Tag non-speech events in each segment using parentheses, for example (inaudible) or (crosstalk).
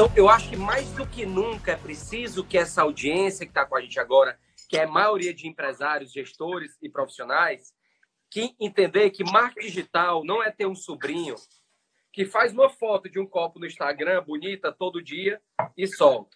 Então, eu acho que mais do que nunca é preciso que essa audiência que está com a gente agora, que é a maioria de empresários, gestores e profissionais, que entender que marketing digital não é ter um sobrinho que faz uma foto de um copo no Instagram bonita todo dia e solta.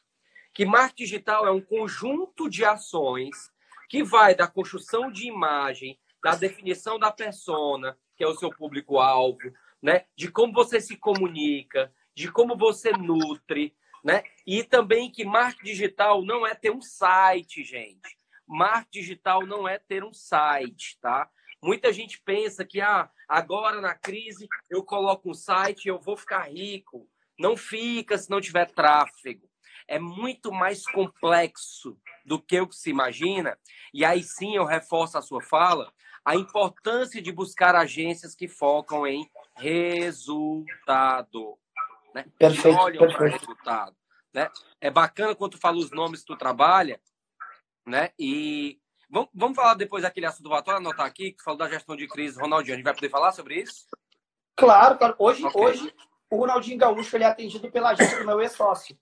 Que marketing digital é um conjunto de ações que vai da construção de imagem, da definição da persona, que é o seu público-alvo, né? de como você se comunica, de como você nutre, né? E também que marketing digital não é ter um site, gente. Marketing digital não é ter um site, tá? Muita gente pensa que ah, agora na crise eu coloco um site e eu vou ficar rico. Não fica se não tiver tráfego. É muito mais complexo do que o que se imagina. E aí sim eu reforço a sua fala, a importância de buscar agências que focam em resultado né? Perfeito, olham para resultado. Né? É bacana quando tu fala os nomes que tu trabalha, né? E vamos, vamos falar depois daquele assunto, vou anotar aqui, que tu falou da gestão de crise, Ronaldinho, a gente vai poder falar sobre isso? Claro, claro. Hoje, okay. hoje o Ronaldinho Gaúcho ele é atendido pela agência do meu ex-sócio.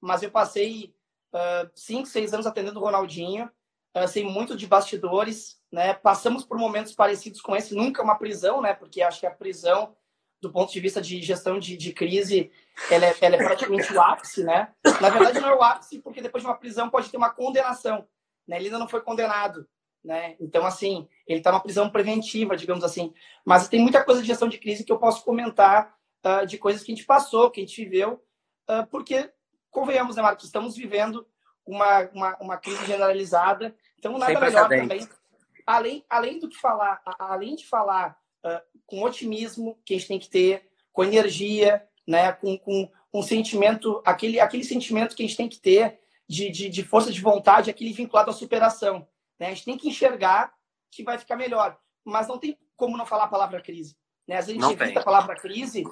Mas eu passei uh, cinco, seis anos atendendo o Ronaldinho, uh, sei muito de bastidores, né? Passamos por momentos parecidos com esse, nunca uma prisão, né? Porque acho que a prisão do ponto de vista de gestão de, de crise, ela é, ela é praticamente o ápice, né? Na verdade, não é o ápice, porque depois de uma prisão pode ter uma condenação, né? Ele ainda não foi condenado, né? Então, assim, ele está numa prisão preventiva, digamos assim. Mas tem muita coisa de gestão de crise que eu posso comentar uh, de coisas que a gente passou, que a gente viveu, uh, porque, convenhamos, né, Marcos? Estamos vivendo uma, uma, uma crise generalizada, então nada melhor também. Além, além do que falar, além de falar uh, com otimismo que a gente tem que ter, com energia, né, com, com um sentimento, aquele, aquele sentimento que a gente tem que ter de, de, de força de vontade, aquele vinculado à superação. Né? A gente tem que enxergar que vai ficar melhor, mas não tem como não falar a palavra crise. Né? Às vezes a gente não evita tem. a palavra crise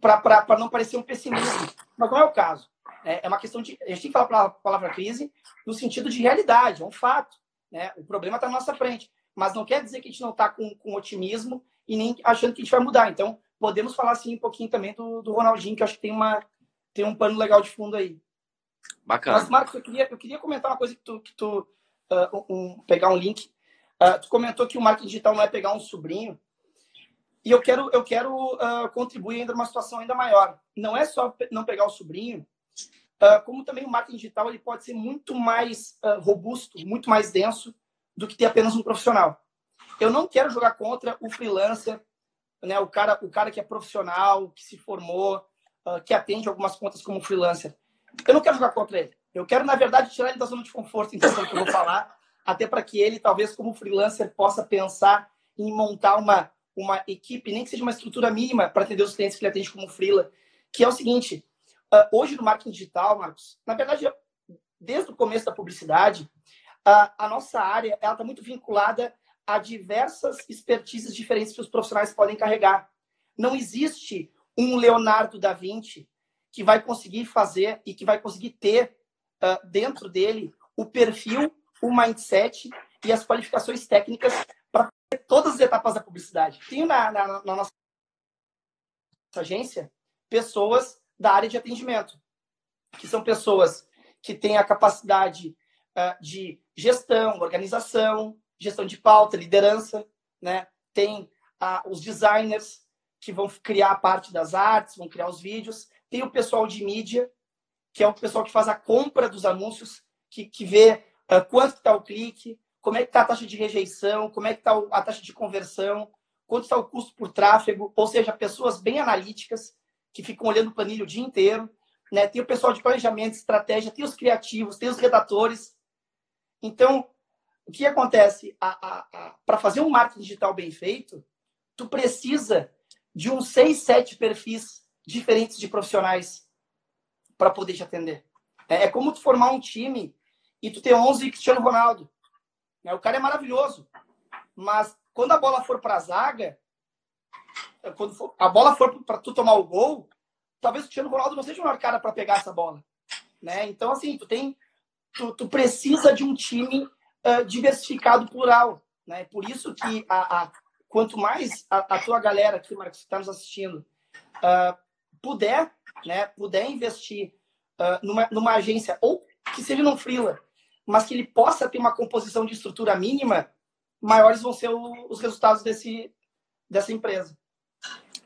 para não parecer um pessimismo, mas não é o caso. É, é uma questão de. A gente tem que falar a palavra crise no sentido de realidade, é um fato. Né? O problema está na nossa frente. Mas não quer dizer que a gente não está com, com otimismo e nem achando que a gente vai mudar. Então, podemos falar assim um pouquinho também do, do Ronaldinho, que eu acho que tem, uma, tem um pano legal de fundo aí. Bacana. Mas, Marcos, eu queria, eu queria comentar uma coisa que tu, que tu uh, um, pegar um link. Uh, tu comentou que o marketing digital não é pegar um sobrinho. E eu quero, eu quero uh, contribuir ainda numa situação ainda maior. Não é só não pegar o sobrinho, como também o marketing digital ele pode ser muito mais robusto, muito mais denso do que ter apenas um profissional. Eu não quero jogar contra o freelancer, né? O cara, o cara que é profissional, que se formou, uh, que atende algumas contas como freelancer. Eu não quero jogar contra ele. Eu quero, na verdade, tirar ele da zona de conforto, então, que eu vou falar, até para que ele, talvez, como freelancer, possa pensar em montar uma, uma equipe, nem que seja uma estrutura mínima para atender os clientes que ele atende como freela, que é o seguinte, uh, hoje no marketing digital, Marcos, na verdade, desde o começo da publicidade, uh, a nossa área ela está muito vinculada há diversas expertises diferentes que os profissionais podem carregar. Não existe um Leonardo da Vinci que vai conseguir fazer e que vai conseguir ter uh, dentro dele o perfil, o mindset e as qualificações técnicas para todas as etapas da publicidade. Tenho na, na, na nossa agência pessoas da área de atendimento, que são pessoas que têm a capacidade uh, de gestão, organização, gestão de pauta, liderança, né? Tem ah, os designers que vão criar a parte das artes, vão criar os vídeos. Tem o pessoal de mídia, que é o pessoal que faz a compra dos anúncios, que, que vê ah, quanto está o clique, como é que está a taxa de rejeição, como é que está a taxa de conversão, quanto está o custo por tráfego, ou seja, pessoas bem analíticas que ficam olhando o planilho o dia inteiro. Né? Tem o pessoal de planejamento, estratégia, tem os criativos, tem os redatores. Então, o que acontece? Para fazer um marketing digital bem feito, tu precisa de uns seis, sete perfis diferentes de profissionais para poder te atender. É, é, como tu formar um time e tu ter 11 Cristiano Ronaldo. É, o cara é maravilhoso, mas quando a bola for para a zaga, é, quando for, a bola for para tu tomar o gol, talvez o Cristiano Ronaldo não seja o melhor cara para pegar essa bola. Né? Então, assim, tu tem, tu, tu precisa de um time uh, diversificado plural. Né? Por isso que a, a quanto mais a, a, tua galera aqui, Marcos, que está nos assistindo, uh, puder né, puder investir uh, numa, numa agência, ou que seja num freela, mas que ele possa ter uma composição de estrutura mínima, maiores vão ser o, os resultados desse, dessa empresa.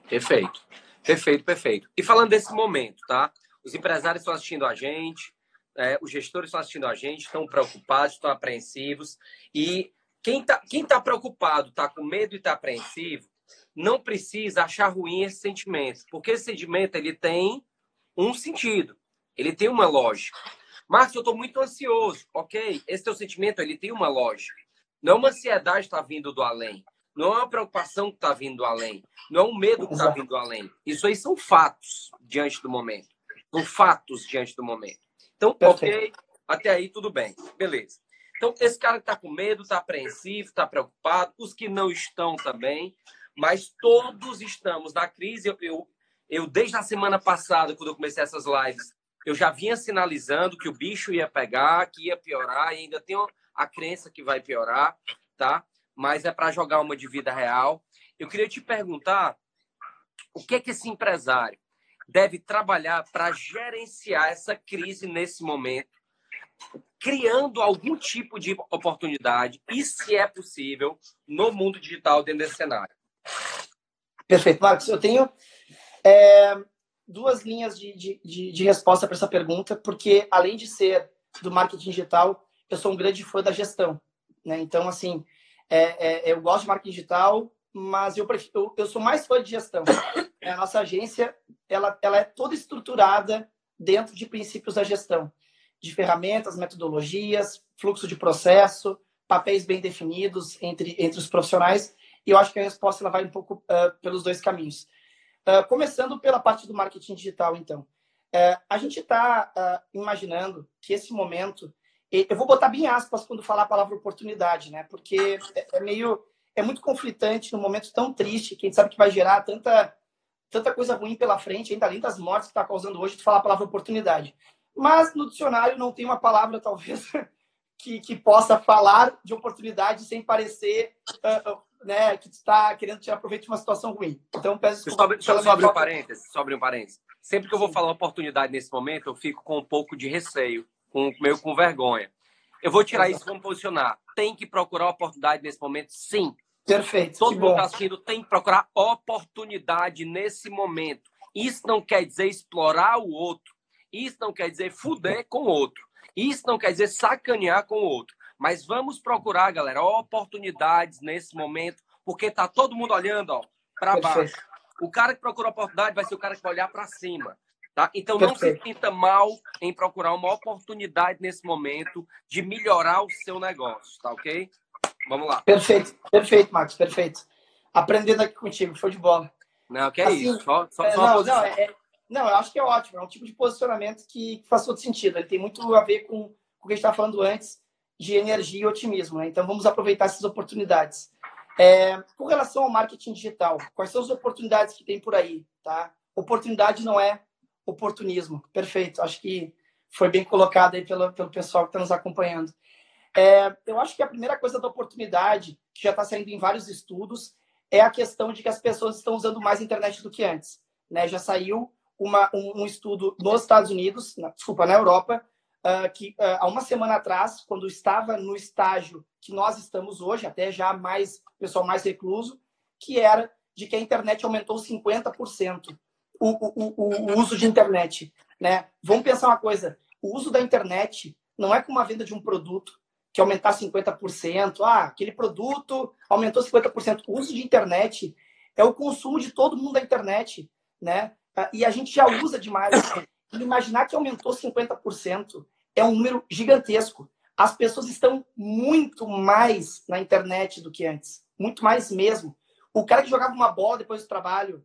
Perfeito. Perfeito, perfeito. E falando desse momento, tá? Os empresários estão assistindo a gente, é, os gestores estão assistindo a gente, estão preocupados, estão apreensivos. E quem está quem tá preocupado, está com medo e está apreensivo, não precisa achar ruim esse sentimento, porque esse sentimento ele tem um sentido, ele tem uma lógica. Marcos, eu estou muito ansioso. Ok, esse teu sentimento ele tem uma lógica. Não é uma ansiedade que está vindo do além. Não é uma preocupação que está vindo do além. Não é um medo que está vindo do além. Isso aí são fatos diante do momento. São fatos diante do momento. Então, ok, até aí tudo bem. Beleza. Então, esse cara que está com medo, está apreensivo, está preocupado, os que não estão também, mas todos estamos na crise. Eu, eu, eu, desde a semana passada, quando eu comecei essas lives, eu já vinha sinalizando que o bicho ia pegar, que ia piorar, e ainda tenho a crença que vai piorar, tá? Mas é para jogar uma de vida real. Eu queria te perguntar o que é que esse empresário deve trabalhar para gerenciar essa crise nesse momento, criando algum tipo de oportunidade, e se é possível, no mundo digital dentro desse cenário. Perfeito, Marcos. Eu tenho é, duas linhas de, de, de, de resposta para essa pergunta, porque além de ser do marketing digital, eu sou um grande fã da gestão. Né? Então, assim, é, é, eu gosto de marketing digital, mas eu, prefiro, eu, eu, sou mais fã de gestão. A nossa agência ela, ela é toda estruturada dentro de princípios da gestão, de ferramentas, metodologias, fluxo de processo, papéis bem definidos entre, entre os profissionais. E eu acho que a resposta ela vai um pouco uh, pelos dois caminhos. Uh, começando pela parte do marketing digital, então. Uh, a gente está imaginando que esse momento, eu vou botar bem aspas quando falar a palavra oportunidade, né? Porque é, é meio, é muito conflitante num momento tão triste, que a gente sabe que vai gerar tanta, tanta coisa ruim pela frente, ainda além das mortes que está causando hoje, de falar a palavra oportunidade. Mas no dicionário não tem uma palavra, talvez, (laughs) que, que possa falar de oportunidade sem parecer uh, né, que está querendo tirar proveito de uma situação ruim. Então, peço desculpa. Eu só abrir um parênteses, só abrir um parênteses. Sempre que eu vou falar oportunidade nesse momento, eu fico com um pouco de receio, com, meio com vergonha. Eu vou tirar isso como posicionar. Tem que procurar oportunidade nesse momento? Sim. Perfeito. Todo mundo está assistindo tem que procurar oportunidade nesse momento. Isso não quer dizer explorar o outro. Isso não quer dizer fuder com o outro. Isso não quer dizer sacanear com o outro. Mas vamos procurar, galera, oportunidades nesse momento, porque tá todo mundo olhando para baixo. O cara que procura oportunidade vai ser o cara que vai olhar para cima. Tá? Então não Perfeito. se sinta mal em procurar uma oportunidade nesse momento de melhorar o seu negócio, tá ok? Vamos lá. Perfeito, perfeito, Marcos, perfeito. Aprendendo aqui contigo, show de bola. Não, que é assim, isso. Só, só, é, não, não, é, não, eu acho que é ótimo. É um tipo de posicionamento que, que faz todo sentido. Ele tem muito a ver com, com o que a gente estava falando antes de energia e otimismo. Né? Então, vamos aproveitar essas oportunidades. É, com relação ao marketing digital, quais são as oportunidades que tem por aí? Tá? Oportunidade não é oportunismo. Perfeito. Acho que foi bem colocado aí pelo, pelo pessoal que está nos acompanhando. É, eu acho que a primeira coisa da oportunidade, que já está saindo em vários estudos, é a questão de que as pessoas estão usando mais internet do que antes. Né? Já saiu uma, um, um, estudo nos Estados Unidos, na, desculpa, na Europa, uh, que uh, há uma semana atrás, quando estava no estágio que nós estamos hoje, até já mais pessoal mais recluso, que era de que a internet aumentou 50% o, o, o, o uso de internet. Né? Vamos pensar uma coisa: o uso da internet não é como a venda de um produto que aumentar 50%. Ah, aquele produto aumentou 50%. O uso de internet é o consumo de todo mundo da internet, né? E a gente já usa demais. imaginar que aumentou 50% é um número gigantesco. As pessoas estão muito mais na internet do que antes. Muito mais mesmo. O cara que jogava uma bola depois do trabalho,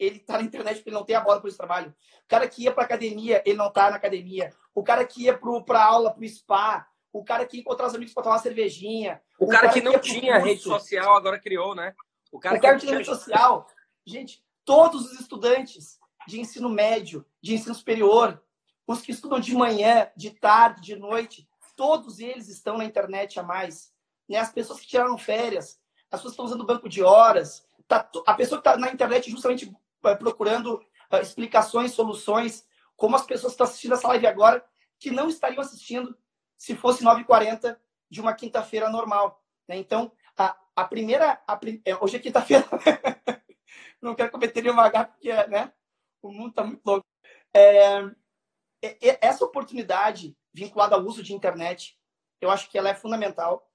ele está na internet porque ele não tem a bola depois do trabalho. O cara que ia para academia, ele não está na academia. O cara que ia para aula, para o spa, o cara que ia encontrar os amigos para tomar uma cervejinha. O, o cara, cara, que não tinha rede social agora criou, né? O cara, o cara que, tinha rede social. Gente, todos os estudantes de ensino médio, de ensino superior, os que estudam de manhã, de tarde, de noite, todos eles estão na internet a mais. Né? As pessoas que tiraram férias, as pessoas que estão usando banco de horas, tá, a pessoa que está na internet justamente eh, procurando uh, explicações, soluções, como as pessoas que estão assistindo essa live agora, que não estariam assistindo se fosse 9h40 de uma quinta-feira normal. Né? Então, a, a primeira. A, é, hoje é quinta-feira. (laughs) não quero cometer nenhuma gafe, porque né? o mundo está muito louco. É, é, essa oportunidade vinculada ao uso de internet, eu acho que ela é fundamental.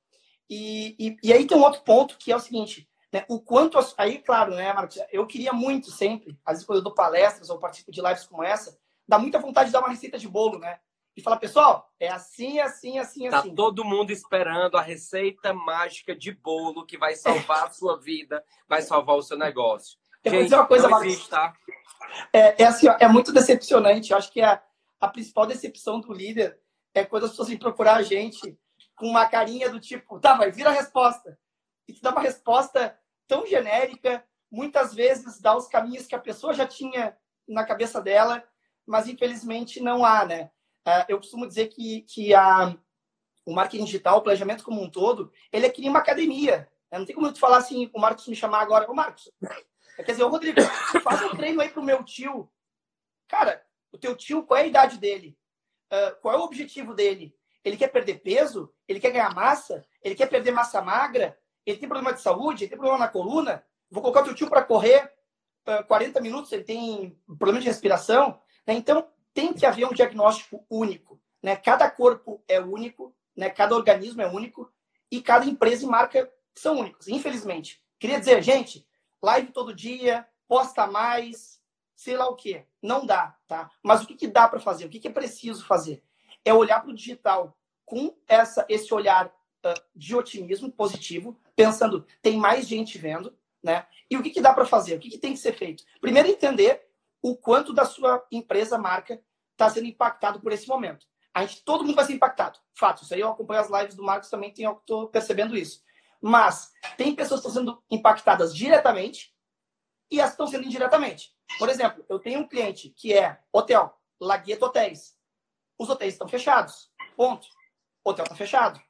E, e, e aí tem um outro ponto que é o seguinte: né? o quanto. Aí, claro, né, Marcos? Eu queria muito sempre, às vezes quando eu dou palestras ou participo de lives como essa, dá muita vontade de dar uma receita de bolo, né? E falar, pessoal, é assim, assim, assim, tá assim. Tá todo mundo esperando a receita mágica de bolo que vai salvar a sua vida, vai salvar o seu negócio. Eu Gente, vou dizer uma coisa, Marcos. Tá? É, é, assim, ó, é muito decepcionante. Eu acho que a, a principal decepção do líder é quando as pessoas vêm procurar a gente com uma carinha do tipo, tá, vai vir a resposta. E tu dá uma resposta tão genérica, muitas vezes dá os caminhos que a pessoa já tinha na cabeça dela, mas infelizmente não há, né? Uh, eu costumo dizer que, que a, o marketing digital, o planejamento como um todo, ele é que nem uma academia. Né? Não tem como tu falar assim, o Marcos me chamar agora, ô Marcos, quer dizer, ô Rodrigo, (laughs) faz um treino aí pro meu tio. Cara, o teu tio, qual é a idade dele? Uh, qual é o objetivo dele? Ele quer perder peso? Ele quer ganhar massa? Ele quer perder massa magra? Ele tem problema de saúde? Ele tem problema na coluna? Vou colocar o teu tio para correr uh, ah, 40 minutos, ele tem problema de respiração? Né? Então, tem que haver um diagnóstico único. Né? Cada corpo é único, né? cada organismo é único e cada empresa e marca são únicos, infelizmente. Queria dizer, gente, live todo dia, posta mais, sei lá o que. Não dá, tá? Mas o que, que dá para fazer? O que, que é preciso fazer? É olhar para o digital com essa, esse olhar uh, de otimismo positivo, pensando, tem mais gente vendo, né? E o que, que dá para fazer? O que, que tem que ser feito? Primeiro, entender o quanto da sua empresa, marca, está sendo impactado por esse momento. A gente, todo mundo vai ser impactado. Fato. Isso aí eu acompanho as lives do Marcos também, estou percebendo isso. Mas tem pessoas que estão sendo impactadas diretamente e as estão sendo indiretamente. Por exemplo, eu tenho um cliente que é hotel, Lagueto Hotéis. Os hotéis estão fechados. Ponto. O hotel está fechado.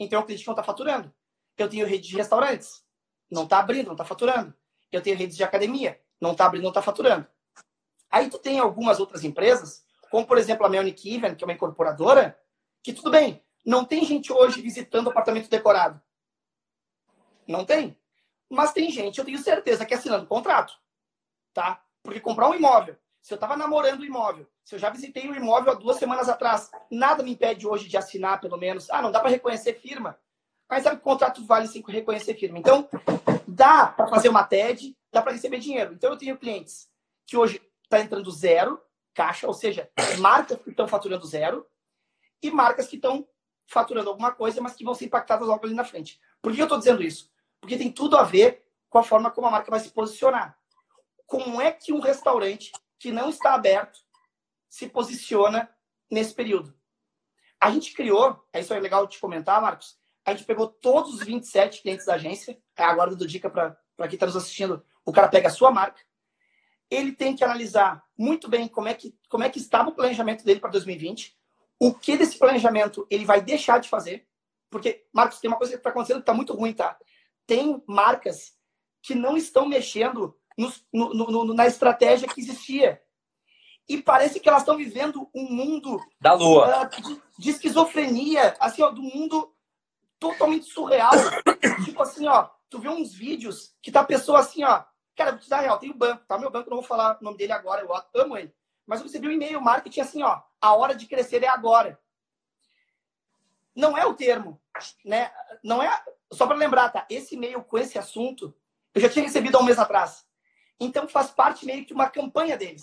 Então, é um cliente não está faturando. Eu tenho rede de restaurantes. Não está abrindo, não está faturando. Eu tenho redes de academia. Não está abrindo, não está faturando. Aí tu tem algumas outras empresas, como por exemplo a Melnick Even, que é uma incorporadora, que tudo bem, não tem gente hoje visitando apartamento decorado. Não tem. Mas tem gente, eu tenho certeza, que assinando contrato. Tá? Porque comprar um imóvel, se eu estava namorando o imóvel, se eu já visitei o imóvel há duas semanas atrás, nada me impede hoje de assinar, pelo menos. Ah, não dá para reconhecer firma. Mas sabe que o contrato vale sem reconhecer firma. Então, dá para fazer uma TED, dá para receber dinheiro. Então, eu tenho clientes que hoje está entrando zero caixa, ou seja, marcas que estão faturando zero e marcas que estão faturando alguma coisa, mas que vão ser impactadas logo ali na frente. Por que eu estou dizendo isso? Porque tem tudo a ver com a forma como a marca vai se posicionar. Como é que um restaurante que não está aberto se posiciona nesse período? A gente criou, é isso é legal te comentar, Marcos. A gente pegou todos os 27 clientes da agência, é agora do dica para quem está nos assistindo, o cara pega a sua marca, ele tem que analisar muito bem como é que, como é que estava o planejamento dele para 2020, o que desse planejamento ele vai deixar de fazer, porque, Marcos, tem uma coisa que está acontecendo que está muito ruim, tá? Tem marcas que não estão mexendo no, no, no, na estratégia que existia. E parece que elas estão vivendo um mundo da lua uh, de, de, esquizofrenia, assim, ó, do mundo totalmente surreal. tipo assim, ó, tu vê uns vídeos que tá a pessoa assim, ó, Cara, vou te dar real, tem o banco, tá? Meu banco, não vou falar o nome dele agora, eu amo ele. Mas eu recebi um e-mail marketing assim, ó, a hora de crescer é agora. Não é o termo, né? Não é, só para lembrar, tá? Esse e-mail com esse assunto, eu já tinha recebido há um mês atrás. Então faz parte meio que de uma campanha deles,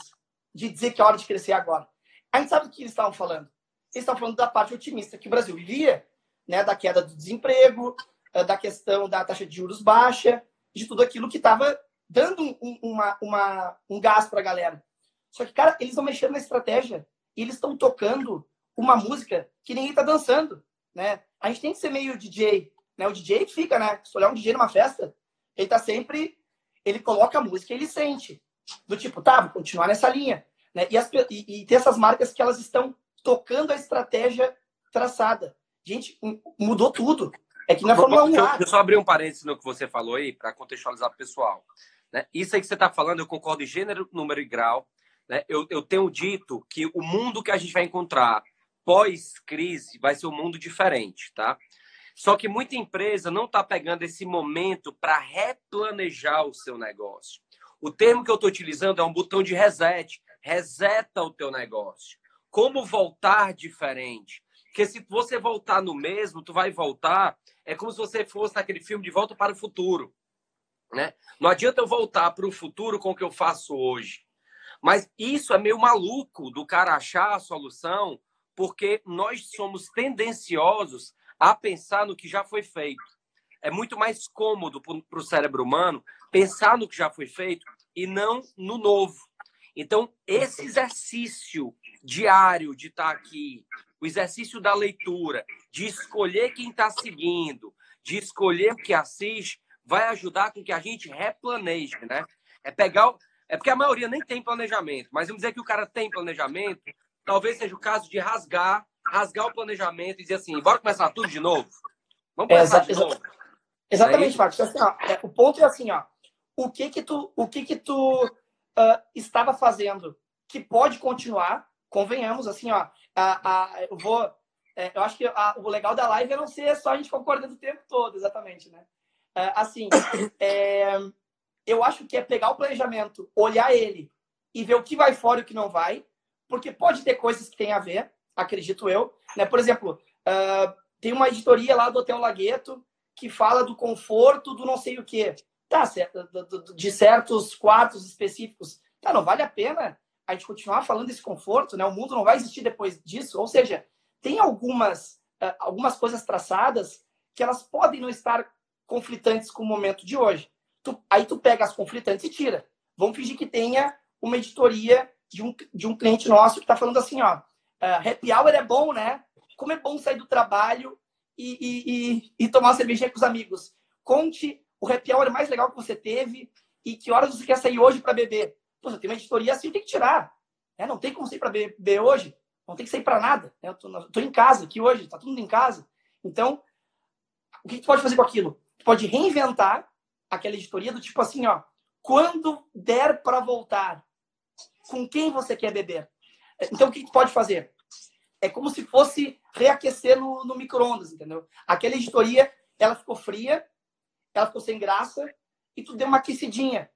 de dizer que é hora de crescer agora. A gente sabe do que eles estavam falando. Eles estavam falando da parte otimista que o Brasil vivia, né? Da queda do desemprego, eh, da questão da taxa de juros baixa, de tudo aquilo que estava dando um, uma, uma, um gás para a galera. Só que, cara, eles estão mexendo na estratégia e eles estão tocando uma música que ninguém está dançando, né? A gente tem que ser meio DJ, né? O DJ fica, né? Se olhar um DJ numa festa, ele tá sempre... Ele coloca a música e ele sente. Do tipo, tá, vou continuar nessa linha. Né? E, as, e, e tem essas marcas que elas estão tocando a estratégia traçada. Gente, mudou tudo. É que na Fórmula 1 Deixa eu só abrir um parênteses no que você falou aí, para contextualizar o pessoal. Né? Isso aí que você está falando, eu concordo em gênero, número e grau. Né? Eu, eu tenho dito que o mundo que a gente vai encontrar pós-crise vai ser um mundo diferente, tá? Só que muita empresa não está pegando esse momento para replanejar o seu negócio. O termo que eu estou utilizando é um botão de reset. Reseta o teu negócio. Como voltar diferente? Porque se você voltar no mesmo, tu vai voltar. É como se você fosse naquele filme de Volta para o Futuro. Né? Não adianta eu voltar para o futuro com o que eu faço hoje. Mas isso é meio maluco do cara achar a solução, porque nós somos tendenciosos a pensar no que já foi feito. É muito mais cômodo para o cérebro humano pensar no que já foi feito e não no novo. Então, esse exercício diário de estar tá aqui, o exercício da leitura, de escolher quem está seguindo, de escolher o que assiste, vai ajudar com que a gente replaneje, né? É pegar. É porque a maioria nem tem planejamento, mas vamos dizer que o cara tem planejamento, talvez seja o caso de rasgar rasgar o planejamento e dizer assim, bora começar tudo de novo? Vamos começar é, de novo. Exatamente, é Marcos. Assim, ó, é, o ponto é assim, ó. O que que tu, o que que tu uh, estava fazendo que pode continuar? Convenhamos, assim, ó. A, a, eu vou... É, eu acho que a, o legal da live é não ser só a gente concordando o tempo todo, exatamente, né? Uh, assim, é, eu acho que é pegar o planejamento, olhar ele e ver o que vai fora e o que não vai, porque pode ter coisas que tem a ver, acredito eu. Né? Por exemplo, uh, tem uma editoria lá do Hotel Lagueto que fala do conforto do não sei o quê. Tá, de certos quartos específicos. Tá, não vale a pena a gente continuar falando desse conforto, né? O mundo não vai existir depois disso. Ou seja, tem algumas, uh, algumas coisas traçadas que elas podem não estar conflitantes com o momento de hoje. Tu, aí tu pega as conflitantes e tira. Vamos fingir que tenha uma editoria de um, de um cliente nosso que está falando assim, ó, Uh, happy hour é bom, né? Como é bom sair do trabalho e, e, e, e tomar uma cervejinha com os amigos. Conte o happy hour mais legal que você teve e que horas você quer sair hoje para beber. Pô, tem uma editoria assim, tem que tirar. É, não tem como sair para beber hoje. Não tem que sair para nada. Né? Eu tô, tô, em casa aqui hoje, tá todo mundo em casa. Então, o que tu pode fazer com aquilo? Pode reinventar aquela editoria do tipo assim, ó, quando der para voltar, com quem você quer beber? Então, o que tu pode fazer? É como se fosse reaquecer no, no micro-ondas, entendeu? Aquela editoria, ela ficou fria, ela ficou sem graça, e tu deu uma aquecidinha.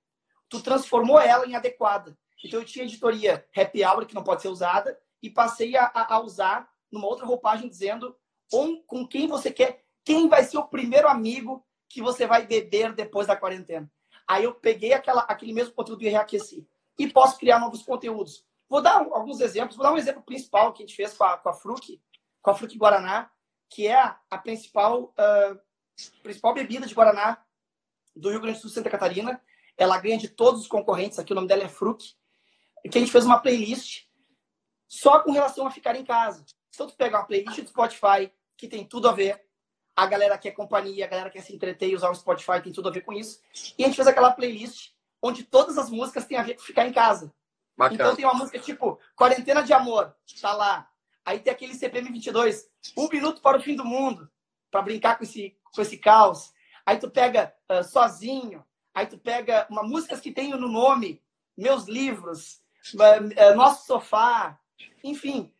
Tu transformou ela em adequada. Então, eu tinha editoria happy hour, que não pode ser usada, e passei a, a usar numa outra roupagem dizendo com quem você quer, quem vai ser o primeiro amigo que você vai beber depois da quarentena. Aí eu peguei aquela, aquele mesmo conteúdo e reaqueci. E posso criar novos conteúdos. Vou dar alguns exemplos. Vou dar um exemplo principal que a gente fez com a, com a Fruc, com a Fruc Guaraná, que é a principal, uh, principal bebida de Guaraná do Rio Grande do Sul Santa Catarina. Ela ganha de todos os concorrentes. Aqui o nome dela é Fruc. Que a gente fez uma playlist só com relação a ficar em casa. Então, tu pega uma playlist do Spotify que tem tudo a ver. A galera quer companhia, a galera quer se entreter e usar o Spotify, tem tudo a ver com isso. E a gente fez aquela playlist onde todas as músicas têm a ver com ficar em casa. Bacana. Então tem uma música tipo Quarentena de Amor, tá lá. Aí tem aquele CPM 22, Um Minuto para o Fim do Mundo, para brincar com esse, com esse caos. Aí tu pega uh, Sozinho, aí tu pega uma músicas que tem no nome, Meus Livros, uh, uh, Nosso Sofá, enfim,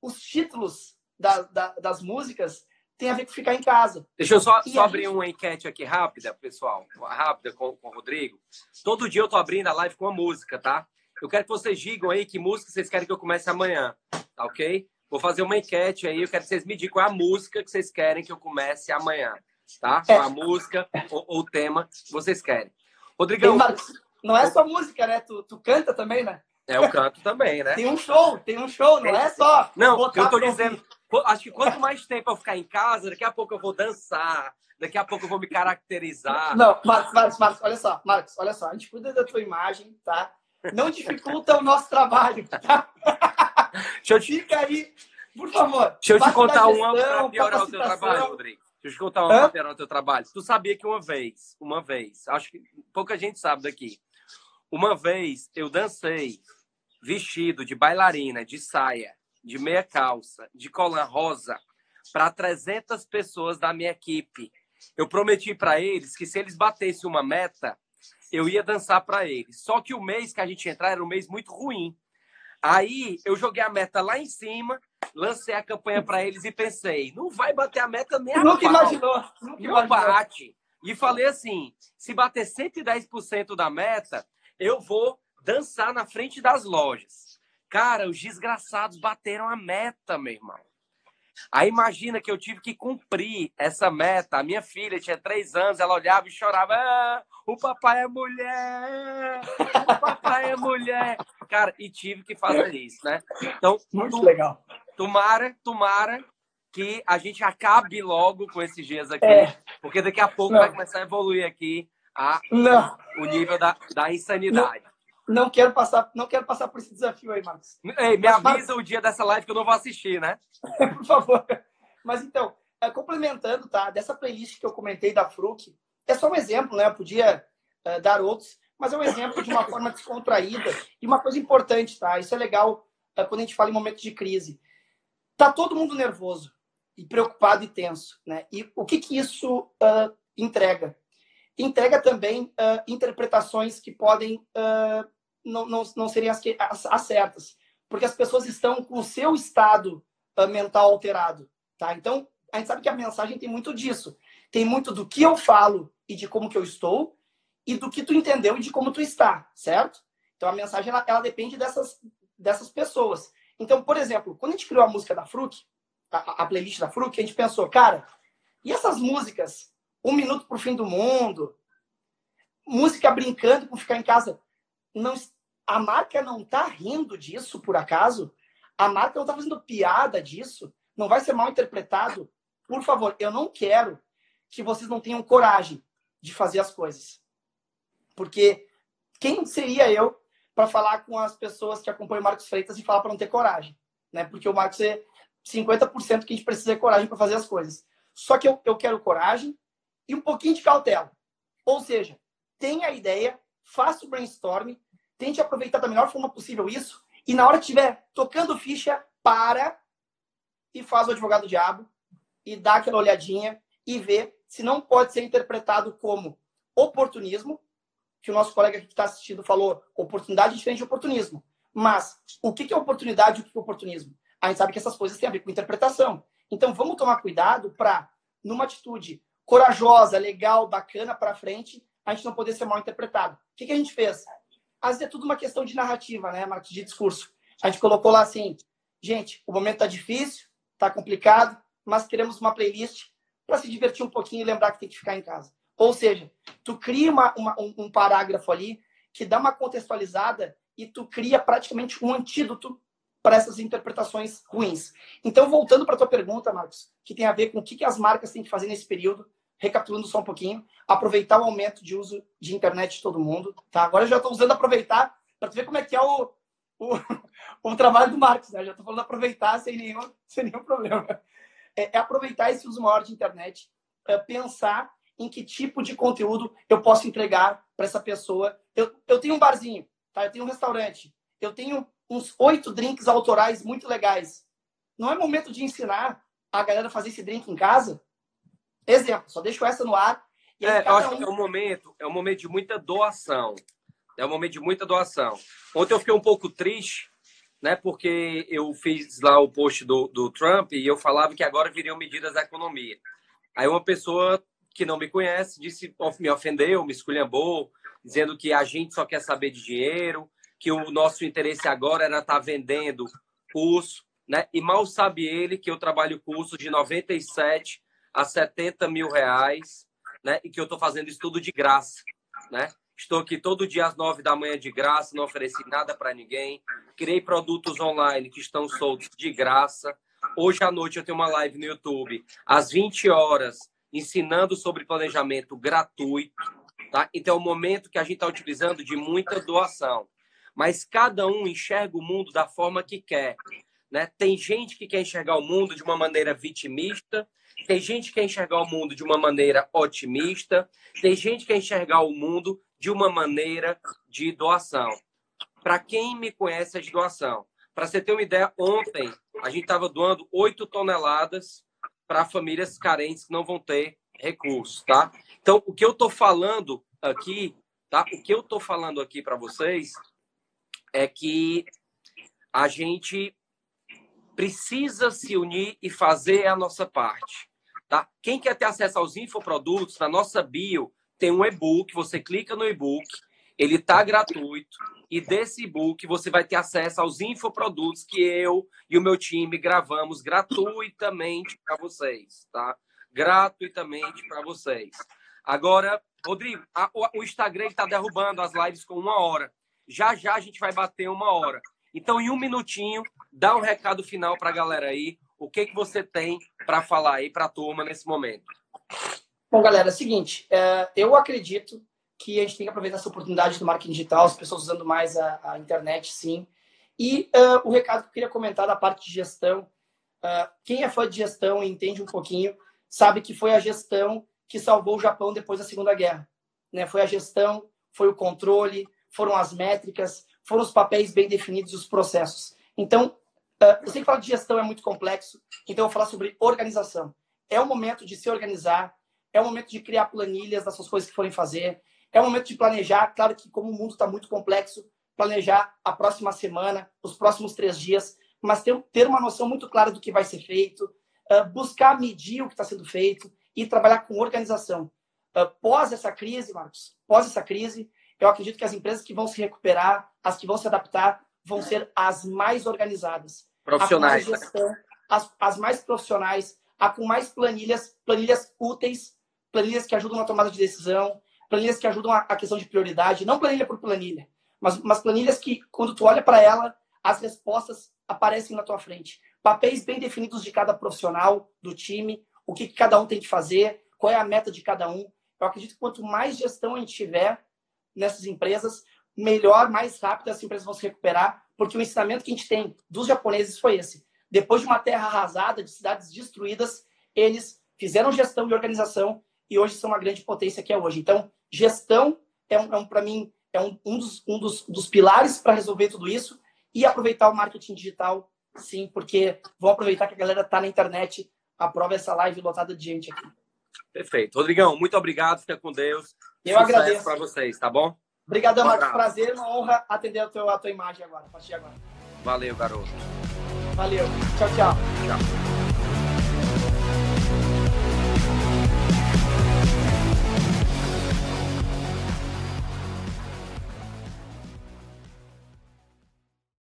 os títulos da, da, das músicas tem a ver com ficar em casa. Deixa eu só, só abrir gente... uma enquete aqui rápida, pessoal, rápida com, com o Rodrigo. Todo dia eu tô abrindo a live com a música, tá? Eu quero que vocês digam aí que música vocês querem que eu comece amanhã, tá ok? Vou fazer uma enquete aí, eu quero que vocês me digam qual é a música que vocês querem que eu comece amanhã, tá? Qual a música ou, o tema que vocês querem. Rodrigão... Não é só música, né? Tu, tu canta também, né? É, eu canto também, né? Tem um show, tem um show, não é só. Não, eu tô dizendo, acho que quanto mais tempo eu ficar em casa, daqui a pouco eu vou dançar, daqui a pouco eu vou me caracterizar. Não, Marcos, Marcos, Marcos, olha só, Marcos, olha só, a gente cuida da tua imagem, tá? não dificulta o nosso trabalho. Tá? Deixa eu te... Fica aí, por favor. Deixa eu te contar uma para piorar o teu trabalho, Rodrigo. Deixa eu te contar uma para piorar o teu trabalho. Tu sabia que uma vez, uma vez, acho que pouca gente sabe daqui, uma vez eu dancei vestido de bailarina, de saia, de meia calça, de colã rosa, para 300 pessoas da minha equipe. Eu prometi para eles que se eles batessem uma meta, eu ia dançar para eles. Só que o mês que a gente entrar era um mês muito ruim. Aí eu joguei a meta lá em cima, lancei a campanha para eles e pensei, não vai bater a meta nem a Nunca pau. imaginou. Nunca não imaginou. bate. E falei assim, se bater 110% da meta, eu vou dançar na frente das lojas. Cara, os desgraçados bateram a meta, meu irmão. Aí imagina que eu tive que cumprir essa meta. A minha filha tinha três anos, ela olhava e chorava. Ah, o papai é mulher! O papai é mulher! Cara, e tive que fazer isso, né? Então, muito tu, legal. Tomara, tomara que a gente acabe logo com esses dias aqui, é. porque daqui a pouco Não. vai começar a evoluir aqui a, Não. o nível da, da insanidade. Não não quero passar, não quero passar por esse desafio aí, Marcos. Ei, me Mas, avisa o dia dessa live que eu não vou assistir, né? (laughs) por favor. Mas então, é, complementando, tá? Dessa playlist que eu comentei da Fruc, é só um exemplo, né? Eu podia é, dar outros, mas é um exemplo de uma (laughs) forma descontraída e uma coisa importante, tá? Isso é legal é, quando a gente fala em momentos de crise. Tá todo mundo nervoso e preocupado e tenso, né? E o que que isso uh, entrega? Entrega também uh, interpretações que podem uh, não, não, não seriam as, que, as, as, certas, porque as pessoas estão com o seu estado uh, mental alterado, tá? Então, a gente sabe que a mensagem tem muito disso. Tem muito do que eu falo e de como que eu estou, e do que tu entendeu e de como tu está, certo? Então, a mensagem, ela, ela depende dessas, dessas pessoas. Então, por exemplo, quando a gente criou a música da Fruc, a, a playlist da Fruc, a gente pensou, cara, e essas músicas? Um Minuto pro Fim do Mundo, música brincando com ficar em casa. Não, a marca não está rindo disso, por acaso? A marca não está fazendo piada disso? Não vai ser mal interpretado? Por favor, eu não quero que vocês não tenham coragem de fazer as coisas. Porque quem seria eu para falar com as pessoas que acompanham o Marcos Freitas e falar para não ter coragem? Né? Porque o Marcos é 50% que a gente precisa de coragem para fazer as coisas. Só que eu, eu quero coragem e um pouquinho de cautela. Ou seja, tenha a ideia, faça o brainstorming, Tente aproveitar da melhor forma possível isso. E na hora que estiver tocando ficha, para e faz o advogado diabo e dá aquela olhadinha e vê se não pode ser interpretado como oportunismo, que o nosso colega que está assistindo falou, oportunidade é diferente de oportunismo. Mas o que é oportunidade e o que é oportunismo? A gente sabe que essas coisas têm a ver com interpretação. Então vamos tomar cuidado para, numa atitude corajosa, legal, bacana para frente, a gente não poder ser mal interpretado. O que, que a gente fez? Às vezes é tudo uma questão de narrativa, né, Marcos, de discurso. A gente colocou lá assim, gente, o momento tá difícil, tá complicado, mas queremos uma playlist para se divertir um pouquinho e lembrar que tem que ficar em casa. Ou seja, tu cria uma, uma, um, um parágrafo ali que dá uma contextualizada e tu cria praticamente um antídoto para essas interpretações ruins. Então, voltando para a tua pergunta, Marcos, que tem a ver com o que, que as marcas têm que fazer nesse período, recapitulando só um pouquinho, aproveitar o aumento de uso de internet de todo mundo. Tá? Agora eu já estou usando aproveitar para ver como é que é o, o, (laughs) o trabalho do Marcos. Né? Já estou falando aproveitar sem nenhum, (laughs) sem nenhum problema. É, é aproveitar esse uso maior de internet, é pensar em que tipo de conteúdo eu posso entregar para essa pessoa. Eu, eu tenho um barzinho, tá? eu tenho um restaurante, eu tenho uns oito drinks autorais muito legais. Não é momento de ensinar a galera a fazer esse drink em casa? Exemplo, só deixo essa no ar. É, eu acho um... que é um momento, é um momento de muita doação. É um momento de muita doação. Ontem eu fiquei um pouco triste, né? Porque eu fiz lá o post do, do Trump e eu falava que agora viriam medidas da economia. Aí uma pessoa que não me conhece disse, me ofendeu, me esculhambou, dizendo que a gente só quer saber de dinheiro, que o nosso interesse agora era estar tá vendendo curso, né? E mal sabe ele que eu trabalho curso de 97 a 70 mil reais, né? E que eu estou fazendo isso tudo de graça, né? Estou aqui todo dia às nove da manhã de graça, não ofereci nada para ninguém. Criei produtos online que estão soltos de graça. Hoje à noite eu tenho uma live no YouTube às 20 horas ensinando sobre planejamento gratuito, tá? Então é um momento que a gente está utilizando de muita doação. Mas cada um enxerga o mundo da forma que quer. Né? Tem gente que quer enxergar o mundo de uma maneira vitimista, tem gente que quer enxergar o mundo de uma maneira otimista, tem gente que quer enxergar o mundo de uma maneira de doação. Para quem me conhece, é de doação. Para você ter uma ideia, ontem a gente estava doando 8 toneladas para famílias carentes que não vão ter recursos, tá? Então, o que eu estou falando aqui tá? O que eu tô falando aqui para vocês é que a gente precisa se unir e fazer a nossa parte, tá? Quem quer ter acesso aos infoprodutos, na nossa bio tem um e-book, você clica no e-book, ele tá gratuito e desse e-book você vai ter acesso aos infoprodutos que eu e o meu time gravamos gratuitamente para vocês, tá? Gratuitamente para vocês. Agora, Rodrigo, a, o, o Instagram está derrubando as lives com uma hora. Já já a gente vai bater uma hora. Então, em um minutinho, dá um recado final para a galera aí. O que, que você tem para falar aí para a turma nesse momento? Bom, galera, é o seguinte. É, eu acredito que a gente tem que aproveitar essa oportunidade do marketing digital, as pessoas usando mais a, a internet, sim. E uh, o recado que eu queria comentar da parte de gestão. Uh, quem é fã de gestão e entende um pouquinho, sabe que foi a gestão que salvou o Japão depois da Segunda Guerra. Né? Foi a gestão, foi o controle, foram as métricas, foram os papéis bem definidos e os processos. Então, uh, eu sei que falar de gestão é muito complexo, então eu vou falar sobre organização. É o momento de se organizar, é o momento de criar planilhas das suas coisas que forem fazer, é o momento de planejar. Claro que, como o mundo está muito complexo, planejar a próxima semana, os próximos três dias, mas ter, ter uma noção muito clara do que vai ser feito, uh, buscar medir o que está sendo feito e trabalhar com organização. Uh, pós essa crise, Marcos, pós essa crise, eu acredito que as empresas que vão se recuperar, as que vão se adaptar, vão ser as mais organizadas. Profissionais. Mais gestão, as, as mais profissionais, a com mais planilhas, planilhas úteis, planilhas que ajudam na tomada de decisão, planilhas que ajudam a, a questão de prioridade, não planilha por planilha, mas, mas planilhas que, quando tu olha para ela, as respostas aparecem na tua frente. Papéis bem definidos de cada profissional, do time, o que, que cada um tem que fazer, qual é a meta de cada um. Eu acredito que quanto mais gestão a gente tiver nessas empresas, melhor, mais rápido as empresas vão se recuperar, porque o ensinamento que a gente tem dos japoneses foi esse. Depois de uma terra arrasada, de cidades destruídas, eles fizeram gestão e organização e hoje são uma grande potência que é hoje. Então, gestão é, um, é um para mim, é um, um, dos, um dos, dos pilares para resolver tudo isso e aproveitar o marketing digital, sim, porque vão aproveitar que a galera está na internet, aprova essa live lotada de gente aqui. Perfeito. Rodrigão, muito obrigado. Fica com Deus. Eu Sucesso agradeço. para vocês, tá bom? Obrigadão, um Marcos. Prazer, uma honra atender a, teu, a tua imagem agora, a partir de agora. Valeu, garoto. Valeu. Tchau, tchau. Tchau.